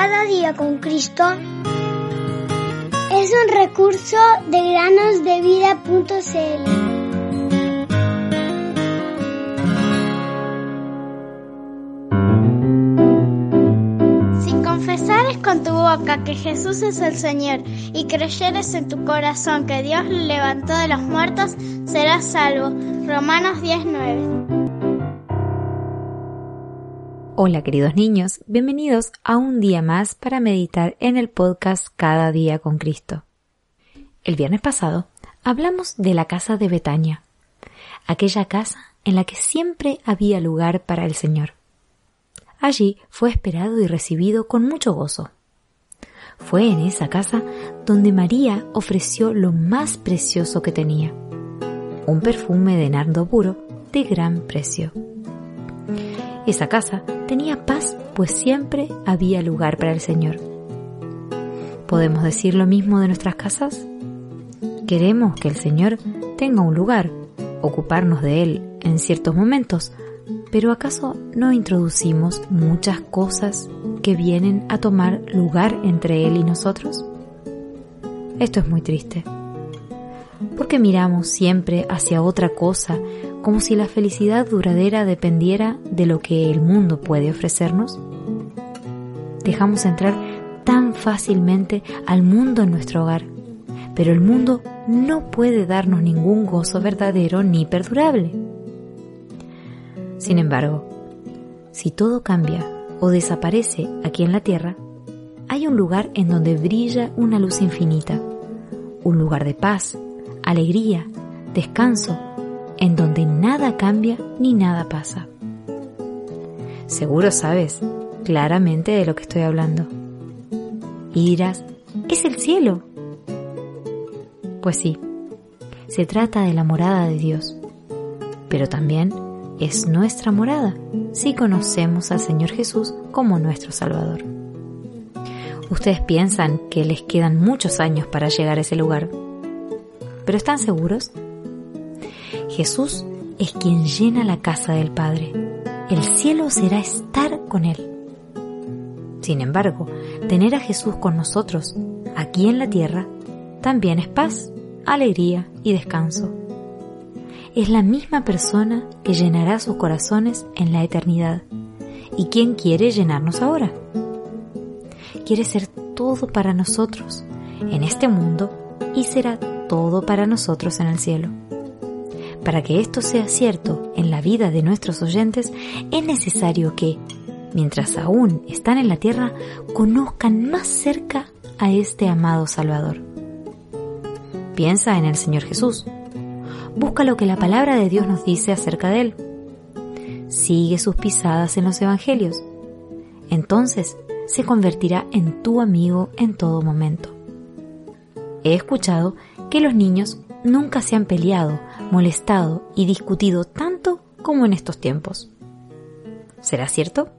Cada día con Cristo es un recurso de granosdevida.cl. Si confesares con tu boca que Jesús es el Señor y creyeres en tu corazón que Dios levantó de los muertos, serás salvo. Romanos 19. Hola queridos niños, bienvenidos a un día más para meditar en el podcast Cada día con Cristo. El viernes pasado hablamos de la casa de Betania, aquella casa en la que siempre había lugar para el Señor. Allí fue esperado y recibido con mucho gozo. Fue en esa casa donde María ofreció lo más precioso que tenía, un perfume de nardo puro de gran precio. Esa casa tenía paz, pues siempre había lugar para el Señor. ¿Podemos decir lo mismo de nuestras casas? Queremos que el Señor tenga un lugar, ocuparnos de Él en ciertos momentos, pero ¿acaso no introducimos muchas cosas que vienen a tomar lugar entre Él y nosotros? Esto es muy triste. porque miramos siempre hacia otra cosa como si la felicidad duradera dependiera de lo que el mundo puede ofrecernos? Dejamos entrar tan fácilmente al mundo en nuestro hogar, pero el mundo no puede darnos ningún gozo verdadero ni perdurable. Sin embargo, si todo cambia o desaparece aquí en la tierra, hay un lugar en donde brilla una luz infinita, un lugar de paz, alegría, descanso en donde nada cambia ni nada pasa. Seguro sabes claramente de lo que estoy hablando. Y dirás, es el cielo. Pues sí, se trata de la morada de Dios, pero también es nuestra morada si conocemos al Señor Jesús como nuestro Salvador. Ustedes piensan que les quedan muchos años para llegar a ese lugar, pero ¿están seguros? Jesús es quien llena la casa del Padre. El cielo será estar con Él. Sin embargo, tener a Jesús con nosotros, aquí en la tierra, también es paz, alegría y descanso. Es la misma persona que llenará sus corazones en la eternidad. ¿Y quién quiere llenarnos ahora? Quiere ser todo para nosotros en este mundo y será todo para nosotros en el cielo. Para que esto sea cierto en la vida de nuestros oyentes, es necesario que, mientras aún están en la tierra, conozcan más cerca a este amado Salvador. Piensa en el Señor Jesús. Busca lo que la palabra de Dios nos dice acerca de Él. Sigue sus pisadas en los Evangelios. Entonces se convertirá en tu amigo en todo momento. He escuchado que los niños nunca se han peleado, molestado y discutido tanto como en estos tiempos. ¿Será cierto?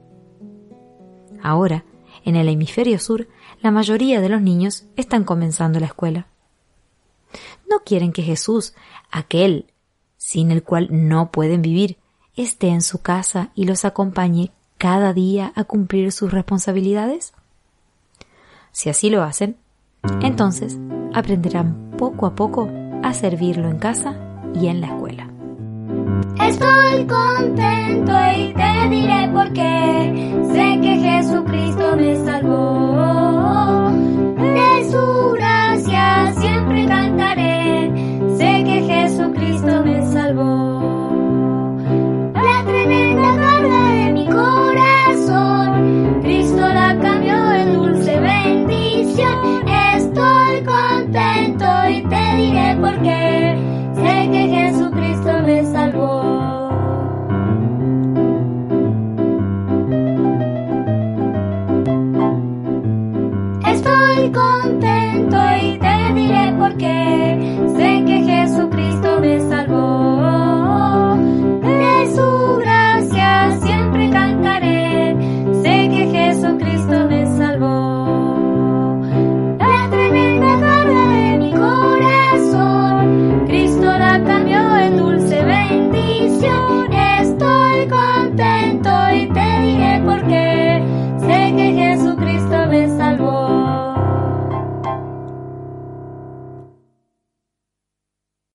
Ahora, en el hemisferio sur, la mayoría de los niños están comenzando la escuela. No quieren que Jesús, aquel sin el cual no pueden vivir, esté en su casa y los acompañe cada día a cumplir sus responsabilidades? Si así lo hacen, entonces aprenderán poco a poco a servirlo en casa y en la escuela. Estoy contento y te diré por qué. Sé que Jesús